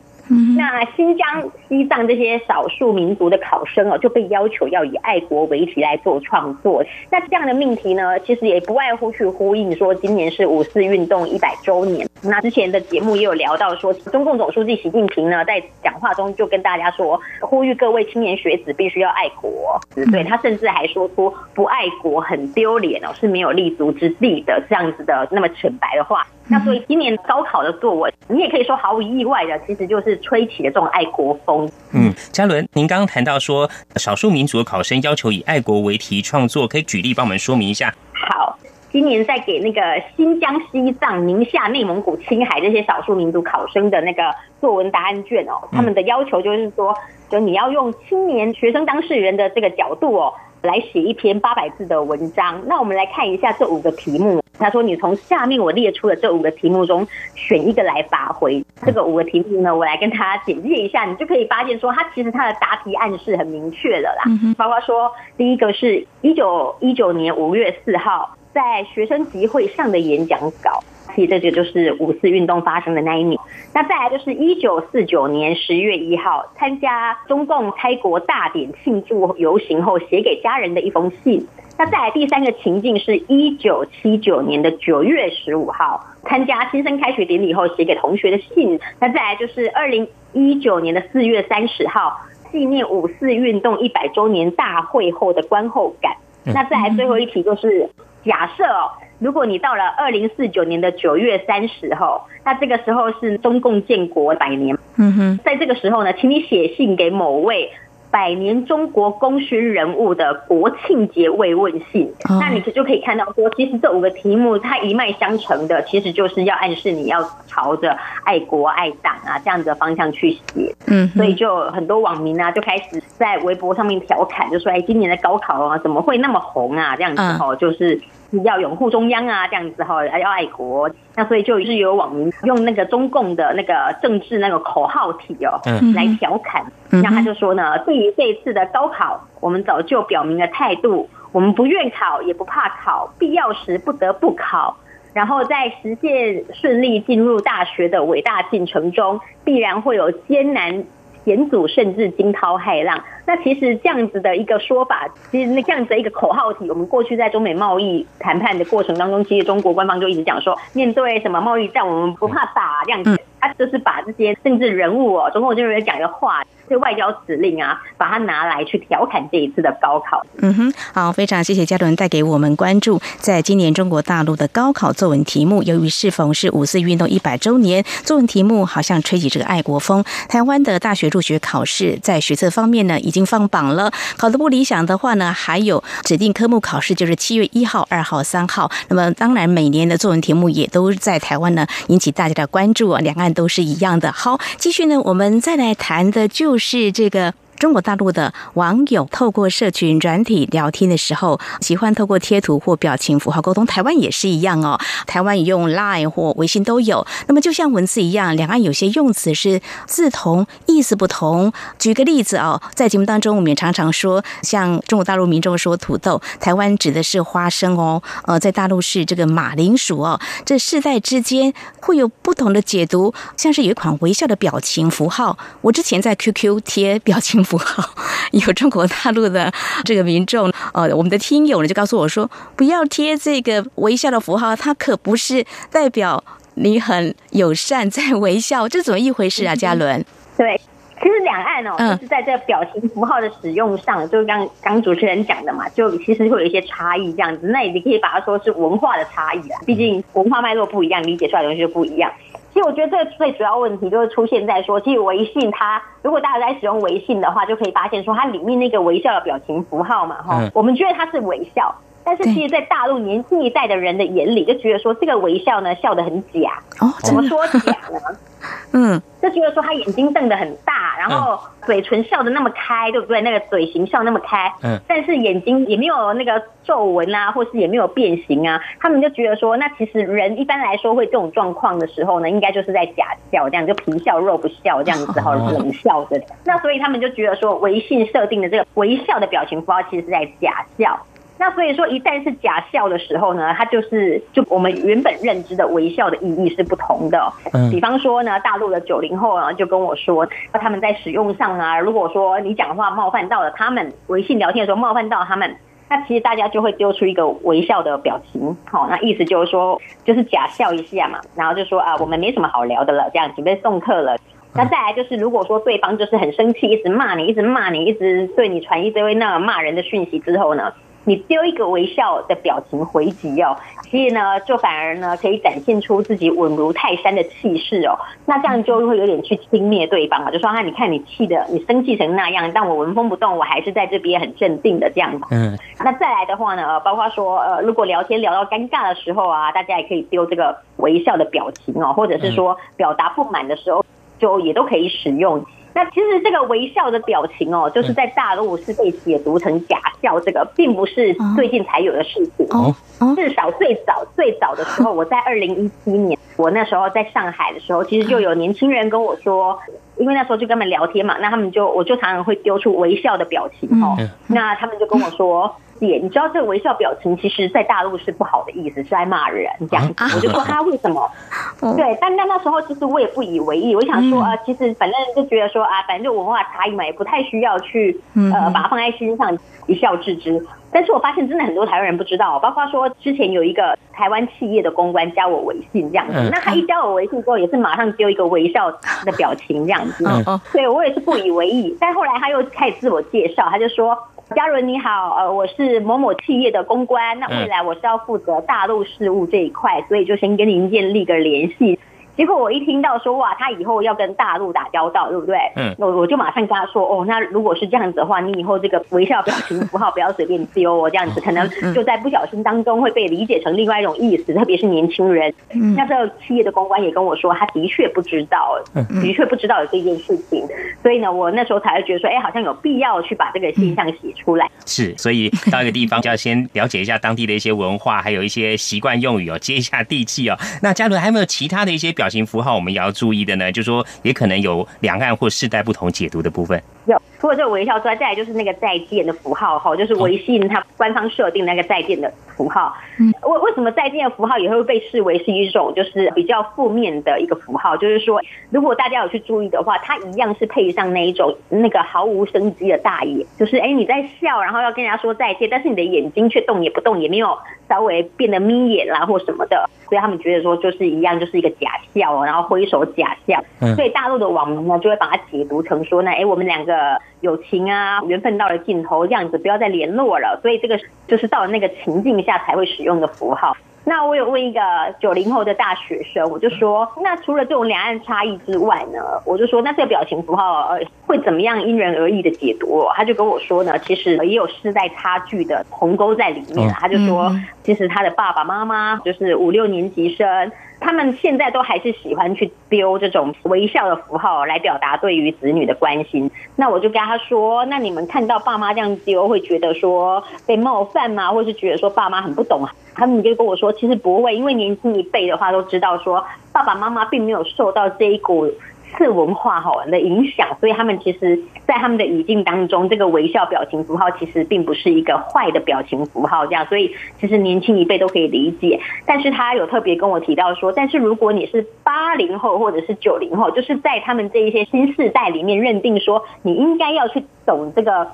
那新疆、西藏这些少数民族的考生哦，就被要求要以爱国为题来做创作。那这样的命题呢，其实也不外乎去呼应说，今年是五四运动一百周年。那之前的节目也有聊到说，中共总书记习近平呢，在讲话中就跟大家说，呼吁各位青年学子必须要爱国。对他甚至还说出不爱国很丢脸哦，是没有立足之地的这样子的那么浅白的话。那所以今年高考的作文，你也可以说毫无意外的，其实就是吹起了这种爱国风。嗯，嘉伦，您刚刚谈到说，少数民族的考生要求以爱国为题创作，可以举例帮我们说明一下？好，今年在给那个新疆、西藏、宁夏、内蒙古、青海这些少数民族考生的那个作文答案卷哦，他们的要求就是说，就你要用青年学生当事人的这个角度哦。来写一篇八百字的文章。那我们来看一下这五个题目。他说：“你从下面我列出的这五个题目中选一个来发挥。这个五个题目呢，我来跟他简介一下，你就可以发现说，他其实他的答题暗示很明确的啦。包括说，第一个是一九一九年五月四号在学生集会上的演讲稿。”这个就是五四运动发生的那一年。那再来就是一九四九年十月一号参加中共开国大典庆祝游行后写给家人的一封信。那再来第三个情境是一九七九年的九月十五号参加新生开学典礼后写给同学的信。那再来就是二零一九年的四月三十号纪念五四运动一百周年大会后的观后感。那再来最后一题就是假设哦。如果你到了二零四九年的九月三十号，那这个时候是中共建国百年。嗯哼，在这个时候呢，请你写信给某位百年中国功勋人物的国庆节慰问信。那你就可以看到说，其实这五个题目它一脉相承的，其实就是要暗示你要朝着爱国爱党啊这样子的方向去写。嗯，所以就很多网民啊就开始在微博上面调侃，就说：“哎，今年的高考啊，怎么会那么红啊？”这样子哦，就是。要拥护中央啊，这样子哈，要爱国，那所以就是有网民用那个中共的那个政治那个口号体哦，来调侃。那他就说呢，对于这一次的高考，我们早就表明了态度，我们不愿考，也不怕考，必要时不得不考。然后在实现顺利进入大学的伟大进程中，必然会有艰难。险阻甚至惊涛骇浪，那其实这样子的一个说法，其实那这样子的一个口号体，我们过去在中美贸易谈判的过程当中，其实中国官方就一直讲说，面对什么贸易战，我们不怕打这样子，他就是把这些政治人物哦，中共就认讲的话。这外交指令啊，把它拿来去调侃这一次的高考。嗯哼，好，非常谢谢嘉伦带给我们关注，在今年中国大陆的高考作文题目，由于适逢是五四运动一百周年，作文题目好像吹起这个爱国风。台湾的大学入学考试在学测方面呢，已经放榜了，考得不理想的话呢，还有指定科目考试，就是七月一号、二号、三号。那么当然，每年的作文题目也都在台湾呢引起大家的关注啊，两岸都是一样的。好，继续呢，我们再来谈的就。是这个。中国大陆的网友透过社群软体聊天的时候，喜欢透过贴图或表情符号沟通。台湾也是一样哦，台湾也用 Line 或微信都有。那么就像文字一样，两岸有些用词是字同意思不同。举个例子哦，在节目当中，我们也常常说，像中国大陆民众说土豆，台湾指的是花生哦，呃，在大陆是这个马铃薯哦。这世代之间会有不同的解读，像是有一款微笑的表情符号，我之前在 QQ 贴表情。符号 有中国大陆的这个民众，呃，我们的听友呢就告诉我说，不要贴这个微笑的符号，它可不是代表你很友善在微笑，这怎么一回事啊？嘉伦，对，其实两岸哦，就是在这个表情符号的使用上，就是刚刚主持人讲的嘛，就其实会有一些差异，这样子，那你可以把它说是文化的差异啊，毕竟文化脉络不一样，理解出来的东西就不一样。其实我觉得这最主要问题就是出现在说，其实微信它如果大家在使用微信的话，就可以发现说它里面那个微笑的表情符号嘛，哈，我们觉得它是微笑，但是其实，在大陆年轻一代的人的眼里，就觉得说这个微笑呢笑得很假，哦，怎么说假呢？嗯，就觉得说他眼睛瞪得很大，然后嘴唇笑得那么开，对不对？那个嘴型笑那么开，嗯，但是眼睛也没有那个皱纹啊，或是也没有变形啊。他们就觉得说，那其实人一般来说会这种状况的时候呢，应该就是在假笑，这样就皮笑肉不笑这样子，哈，冷笑的。那所以他们就觉得说，微信设定的这个微笑的表情符号，其实是在假笑。那所以说，一旦是假笑的时候呢，它就是就我们原本认知的微笑的意义是不同的。嗯，比方说呢，大陆的九零后啊，就跟我说，他们在使用上啊，如果说你讲话冒犯到了他们，微信聊天的时候冒犯到他们，那其实大家就会丢出一个微笑的表情，好，那意思就是说，就是假笑一下嘛，然后就说啊，我们没什么好聊的了，这样准备送客了。那再来就是，如果说对方就是很生气，一直骂你，一直骂你，一直对你传一堆那骂人的讯息之后呢？你丢一个微笑的表情回击哦，其实呢，就反而呢可以展现出自己稳如泰山的气势哦。那这样就会有点去轻蔑对方啊，就说啊，你看你气的，你生气成那样，但我纹风不动，我还是在这边很镇定的这样子。嗯，那再来的话呢，包括说呃，如果聊天聊到尴尬的时候啊，大家也可以丢这个微笑的表情哦，或者是说表达不满的时候，就也都可以使用。那其实这个微笑的表情哦，就是在大陆是被解读成假笑，这个并不是最近才有的事情。哦，至少最早最早的时候，我在二零一七年，我那时候在上海的时候，其实就有年轻人跟我说，因为那时候就跟他们聊天嘛，那他们就我就常常会丢出微笑的表情哦，那他们就跟我说。姐你知道这个微笑表情，其实在大陆是不好的意思，是在骂人这样。我就说他为什么？对，但那那时候其实我也不以为意，我想说啊，其实反正就觉得说啊，反正就文化差异嘛，也不太需要去呃把它放在心上，一笑置之。但是我发现真的很多台湾人不知道，包括说之前有一个台湾企业的公关加我微信这样子，那他一加我微信之后，也是马上丢一个微笑的表情这样子。对我也是不以为意，但后来他又开始自我介绍，他就说。嘉伦你好，呃，我是某某企业的公关，那未来我是要负责大陆事务这一块，所以就先跟您建立个联系。结果我一听到说哇，他以后要跟大陆打交道，对不对？嗯，我我就马上跟他说哦，那如果是这样子的话，你以后这个微笑表情符号不要随便丢哦，这样子可能就在不小心当中会被理解成另外一种意思，特别是年轻人。嗯那时候企业的公关也跟我说，他的确不知道，的确不知道有这件事情，所以呢，我那时候才会觉得说，哎，好像有必要去把这个现象写出来。是，所以到一个地方就要先了解一下当地的一些文化，还有一些习惯用语哦，接一下地气哦。那嘉伦还有没有其他的一些表？型符号我们也要注意的呢，就是说也可能有两岸或世代不同解读的部分。有，除了这个微笑之外，再来就是那个再见的符号哈，就是微信它官方设定那个再见的符号。嗯，为为什么再见的符号也会被视为是一种就是比较负面的一个符号？就是说，如果大家有去注意的话，它一样是配上那一种那个毫无生机的大眼，就是哎你在笑，然后要跟人家说再见，但是你的眼睛却动也不动，也没有稍微变得眯眼啦或什么的。所以他们觉得说就是一样，就是一个假笑，然后挥手假笑。所以大陆的网民呢，就会把它解读成说呢，哎，我们两个友情啊，缘分到了尽头，这样子不要再联络了。所以这个就是到了那个情境下才会使用的符号。那我有问一个九零后的大学生，我就说，那除了这种两岸差异之外呢，我就说，那这个表情符号呃会怎么样因人而异的解读？他就跟我说呢，其实也有世代差距的鸿沟在里面。他就说，其实他的爸爸妈妈就是五六年级生。他们现在都还是喜欢去丢这种微笑的符号来表达对于子女的关心。那我就跟他说：“那你们看到爸妈这样丢，会觉得说被冒犯吗？或是觉得说爸妈很不懂？”他们就跟我说：“其实不会，因为年轻一辈的话都知道说爸爸妈妈并没有受到这一股。”次文化哈的影响，所以他们其实，在他们的语境当中，这个微笑表情符号其实并不是一个坏的表情符号，这样，所以其实年轻一辈都可以理解。但是他有特别跟我提到说，但是如果你是八零后或者是九零后，就是在他们这一些新世代里面认定说，你应该要去懂这个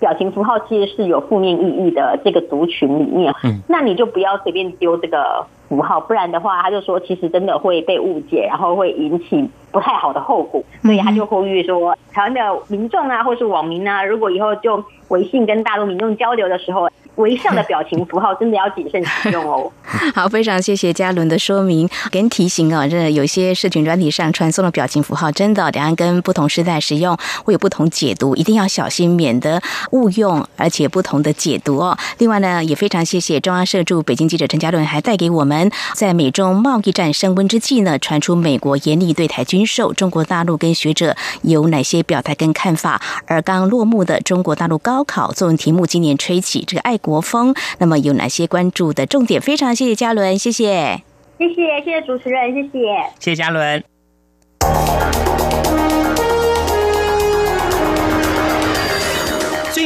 表情符号其实是有负面意义的这个族群里面，嗯，那你就不要随便丢这个。符号，不然的话，他就说其实真的会被误解，然后会引起不太好的后果，所以他就呼吁说，台湾的民众啊，或是网民啊，如果以后就微信跟大陆民众交流的时候。微笑的表情符号真的要谨慎使用哦。好，非常谢谢嘉伦的说明跟提醒哦。这有些社群软体上传送的表情符号，真的两岸跟不同时代使用会有不同解读，一定要小心，免得误用，而且不同的解读哦。另外呢，也非常谢谢中央社驻北京记者陈嘉伦，还带给我们在美中贸易战升温之际呢，传出美国严厉对台军售，中国大陆跟学者有哪些表态跟看法？而刚落幕的中国大陆高考作文题目，今年吹起这个爱。国风，那么有哪些关注的重点？非常谢谢嘉伦，谢谢，谢谢，谢谢主持人，谢谢，谢谢嘉伦。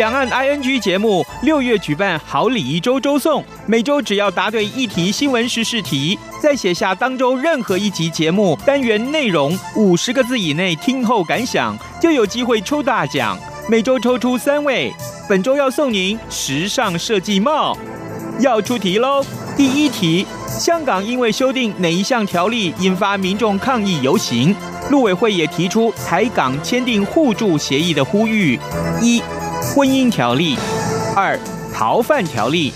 两岸 ING 节目六月举办好礼一周周送，每周只要答对一题新闻时事题，再写下当周任何一集节目单元内容五十个字以内听后感想，就有机会抽大奖。每周抽出三位，本周要送您时尚设计帽。要出题喽！第一题：香港因为修订哪一项条例引发民众抗议游行？陆委会也提出台港签订互助协议的呼吁。一婚姻条例，二逃犯条例，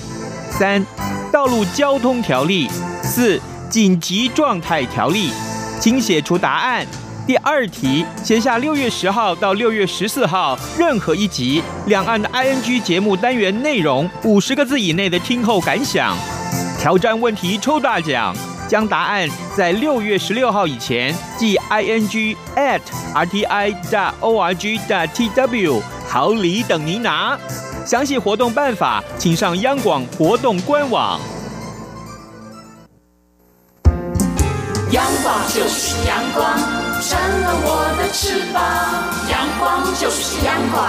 三道路交通条例，四紧急状态条例，请写出答案。第二题，写下六月十号到六月十四号任何一集两岸的 ING 节目单元内容五十个字以内的听后感想。挑战问题抽大奖，将答案在六月十六号以前寄 ING at rti.org.tw。桃李等您拿，详细活动办法请上央广活动官网。阳光就是阳光，成了我的翅膀。阳光就是阳光，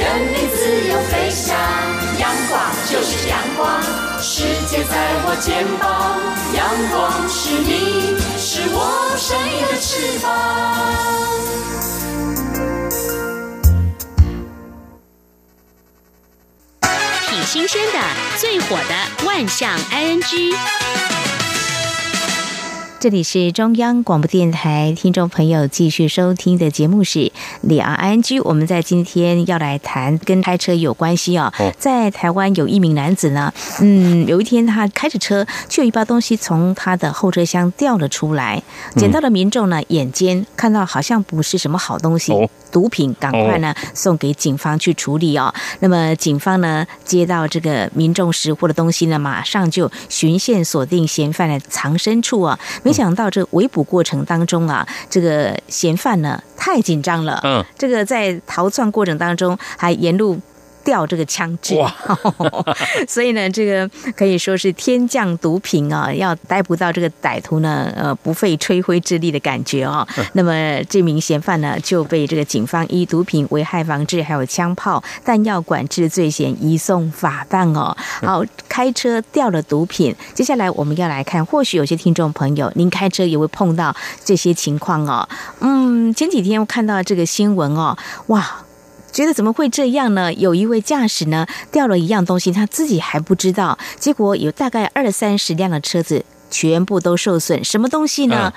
人民自由飞翔。阳光就是阳光，世界在我肩膀。阳光是你，是我生命的翅膀。新鲜的、最火的万象 ING。这里是中央广播电台，听众朋友继续收听的节目是里昂 I N G。我们在今天要来谈跟开车有关系哦。在台湾有一名男子呢，嗯，有一天他开着车，却有一包东西从他的后车厢掉了出来，捡到的民众呢，眼尖看到好像不是什么好东西，毒品，赶快呢送给警方去处理哦。那么警方呢接到这个民众识货的东西呢，马上就循线锁定嫌犯的藏身处啊，没。想到这围捕过程当中啊，这个嫌犯呢太紧张了，嗯，这个在逃窜过程当中还沿路。掉这个枪支，所以呢，这个可以说是天降毒品啊！要逮捕到这个歹徒呢，呃，不费吹灰之力的感觉哦。那么这名嫌犯呢，就被这个警方依毒品危害防治还有枪炮弹药管制罪嫌移送法办哦。好，开车掉了毒品，接下来我们要来看，或许有些听众朋友，您开车也会碰到这些情况哦。嗯，前几天我看到这个新闻哦，哇！觉得怎么会这样呢？有一位驾驶呢掉了一样东西，他自己还不知道，结果有大概二三十辆的车子全部都受损。什么东西呢？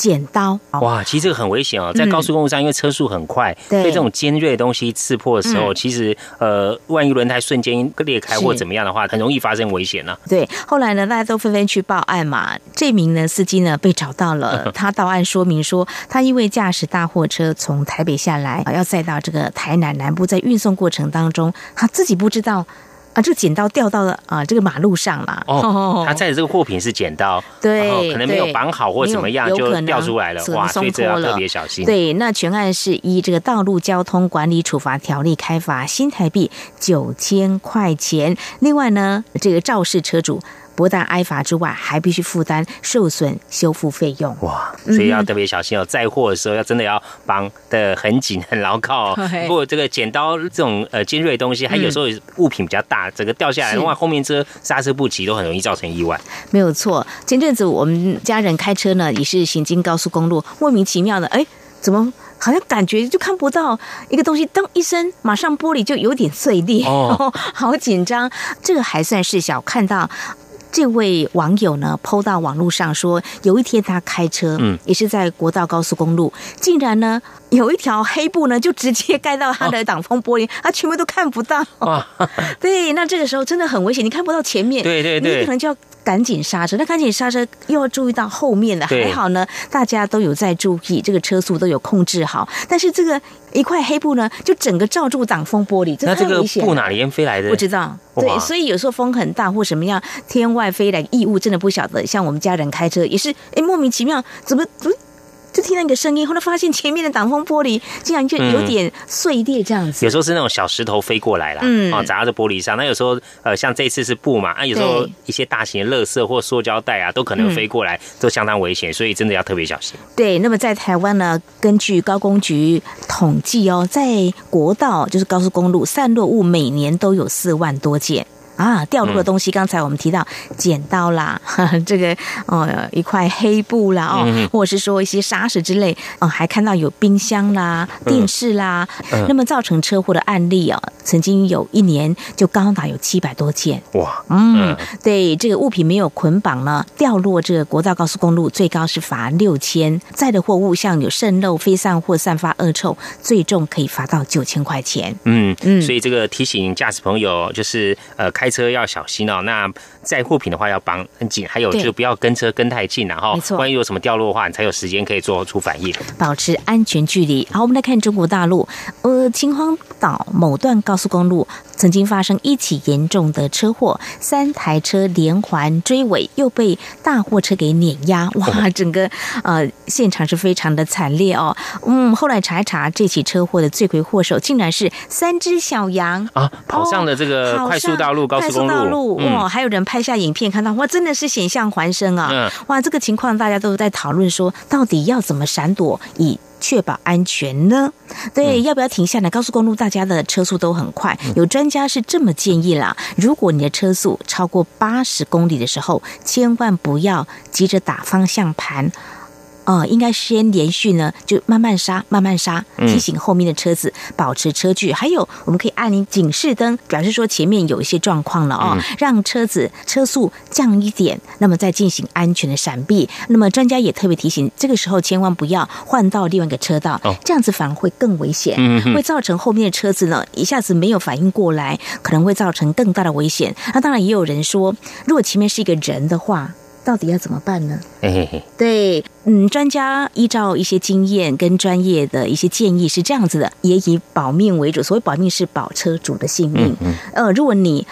剪刀哇，其实这个很危险哦，在高速公路上，因为车速很快，被这种尖锐的东西刺破的时候，其实呃，万一轮胎瞬间裂开或怎么样的话，很容易发生危险呢。对，后来呢，大家都纷纷去报案嘛。这名呢司机呢被找到了，他到案说明说，他因为驾驶大货车从台北下来，要载到这个台南南部，在运送过程当中，他自己不知道。啊，这个剪刀掉到了啊，这个马路上了。哦，他载的这个货品是剪刀，对，可能没有绑好或怎么样，就掉出来了。哇，所以这要特别小心。对，那全案是依这个道路交通管理处罚条例开罚新台币九千块钱。另外呢，这个肇事车主。不但挨罚之外，还必须负担受损修复费用。哇，所以要特别小心哦，载货的时候要真的要绑的很紧、很牢靠。哦不过这个剪刀这种呃尖锐的东西，它有时候物品比较大，整个掉下来的话，后面车刹车不及，都很容易造成意外。没有错，前阵子我们家人开车呢，也是行经高速公路，莫名其妙的，哎，怎么好像感觉就看不到一个东西，噔一声，马上玻璃就有点碎裂，哦，好紧张。这个还算是小，看到。这位网友呢，抛到网络上说，有一天他开车，嗯，也是在国道高速公路，竟然呢有一条黑布呢，就直接盖到他的挡风玻璃，他全部都看不到。哇，对，那这个时候真的很危险，你看不到前面，对对对，你可能就要赶紧刹车。那赶紧刹车又要注意到后面的，还好呢，大家都有在注意，这个车速都有控制好。但是这个一块黑布呢，就整个罩住挡风玻璃，这那这个太危险了。布哪边飞来的？不知道，对，所以有时候风很大或什么样，天外飞来异物，真的不晓得。像我们家人开车也是，哎，莫名其妙，怎么怎么就听到一个声音，后来发现前面的挡风玻璃竟然就有点碎裂这样子。有时候是那种小石头飞过来啦，嗯啊，砸在玻璃上。那有时候，呃，像这次是布嘛，啊，有时候一些大型的垃圾或塑胶袋啊，都可能飞过来，都相当危险，所以真的要特别小心。对，那么在台湾呢，根据高工局统计哦，在国道就是高速公路散落物每年都有四万多件。啊，掉落的东西，刚才我们提到剪刀啦，这个呃一块黑布啦，哦，嗯。或者是说一些沙石之类，哦，还看到有冰箱啦、电视啦，嗯。那么造成车祸的案例哦，曾经有一年就高达有七百多件。哇，嗯，对，这个物品没有捆绑呢，掉落这个国道高速公路，最高是罚六千；载的货物像有渗漏、飞散或散发恶臭，最重可以罚到九千块钱。嗯嗯。所以这个提醒驾驶朋友，就是呃开车要小心哦。那载货品的话要绑很紧，还有就是不要跟车跟太近然后万一有什么掉落的话，你才有时间可以做出反应。保持安全距离。好，我们来看中国大陆，呃，秦皇岛某段高速公路曾经发生一起严重的车祸，三台车连环追尾，又被大货车给碾压，哇，整个呃现场是非常的惨烈哦。嗯，后来查一查，这起车祸的罪魁祸首竟然是三只小羊。啊，跑上了这个快速道路、上高速公快速道路，嗯哇！还有人拍下影片，看到哇，真的是险象环生啊！嗯哇，这个情况大家都在讨论说，到底要怎么闪躲以确保安全呢？对，要不要停下来？高速公路大家的车速都很快，有专家是这么建议啦：如果你的车速超过八十公里的时候，千万不要急着打方向盘。哦，应该先连续呢，就慢慢刹，慢慢刹，嗯提醒后面的车子保持车距。还有，我们可以按你警示灯，表示说前面有一些状况了哦，嗯让车子车速降一点，那么再进行安全的闪避。那么专家也特别提醒，这个时候千万不要换到另外一个车道，哦这样子反而会更危险，嗯会造成后面的车子呢一下子没有反应过来，可能会造成更大的危险。那当然也有人说，如果前面是一个人的话，到底要怎么办呢？嘿嘿嘿，对，嗯，专家依照一些经验跟专业的一些建议是这样子的，也以保命为主。所谓保命是保车主的性命。嗯呃，如果你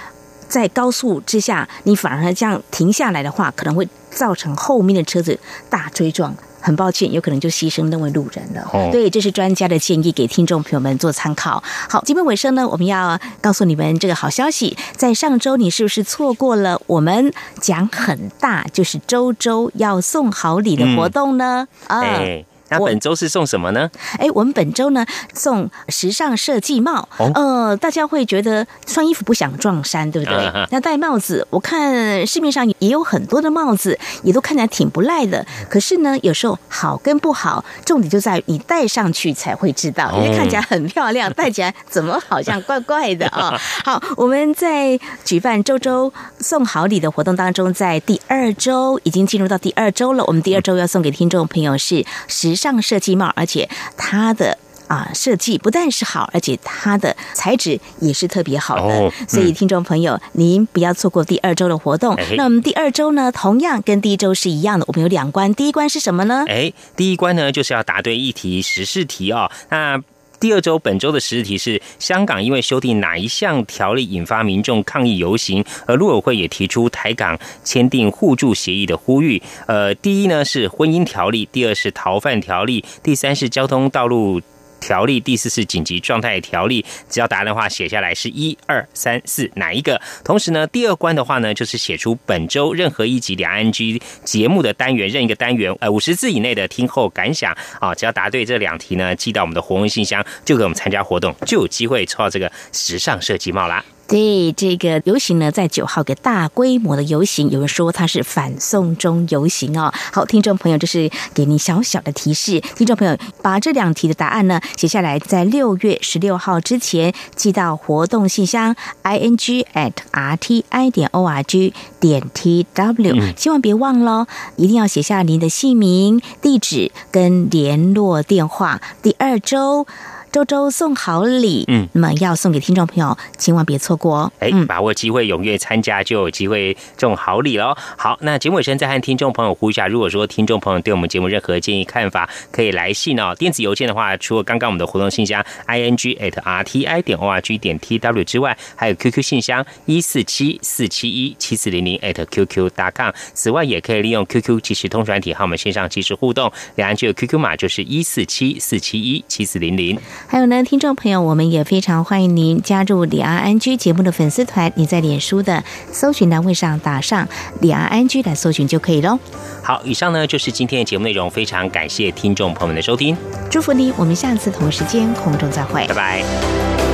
在高速之下，你反而这样停下来的话，可能会造成后面的车子大追撞。很抱歉，有可能就牺牲那位路人了。哦对，这是专家的建议，给听众朋友们做参考。好，节目尾声呢，我们要告诉你们这个好消息，在上周你是不是错过了我们讲很大，就是周周要送好礼的活动呢？啊。哎，那本周是送什么呢？哎，我们本周呢送时尚设计帽，哦呃，大家会觉得穿衣服不想撞衫，对不对？那戴帽子，我看市面上也有很多的帽子，也都看起来挺不赖的。可是呢，有时候好跟不好，重点就在于你戴上去才会知道，因为看起来很漂亮，戴起来怎么好像怪怪的啊、好，我们在举办周周送好礼的活动当中，在第二周已经进入到第二周了。我们第二周要送给听众朋友是时尚设计帽，而且它的。啊，设计不但是好，而且它的材质也是特别好的，哦嗯所以听众朋友，您不要错过第二周的活动。哎那我们第二周呢，同样跟第一周是一样的，我们有两关，第一关是什么呢？哎，第一关呢就是要答对一题时事题哦。那第二周本周的时事题是香港因为修订哪一项条例引发民众抗议游行，而陆委会也提出台港签订互助协议的呼吁。呃，第一呢是婚姻条例，第二是逃犯条例，第三是交通道路。条例第四是紧急状态条例，只要答案的话写下来是一二三四哪一个？同时呢，第二关的话呢，就是写出本周任何一集两岸 G 节目的单元，任一个单元，呃，五十字以内的听后感想啊，只要答对这两题呢，寄到我们的活文信箱，就给我们参加活动，就有机会抽到这个时尚设计帽啦。对这个游行呢，在九号个大规模的游行，有人说它是反送中游行哦。好，听众朋友，这是给你小小的提示，听众朋友把这两题的答案呢写下来，在六月十六号之前寄到活动信箱 i n g at r t i 点 o r g 点 t w，、嗯千万别忘喽，一定要写下您的姓名、地址跟联络电话。第二周。周周送好礼。嗯，那么要送给听众朋友，千万别错过哦。哎，把握机会，踊跃参加，就有机会中好礼喽。好，那节目尾声再和听众朋友呼一下，如果说听众朋友对我们节目任何建议看法，可以来信哦。电子邮件的话，除了刚刚我们的活动信箱 i n g at r t i 点 o r g 点 t w 之外，还有 QQ 信箱一四七四七一七四零零 at qq 大 com。此外，也可以利用 QQ 即时通传体和我们线上即时互动。两岸就有 QQ 码，就是一四七四七一七四零零。还有呢，听众朋友，我们也非常欢迎您加入李安安居节目的粉丝团。你在脸书的搜寻栏位上打上李安安居来搜寻就可以喽。好，以上呢就是今天的节目内容，非常感谢听众朋友们的收听，祝福你，我们下次同时间空中再会，拜拜。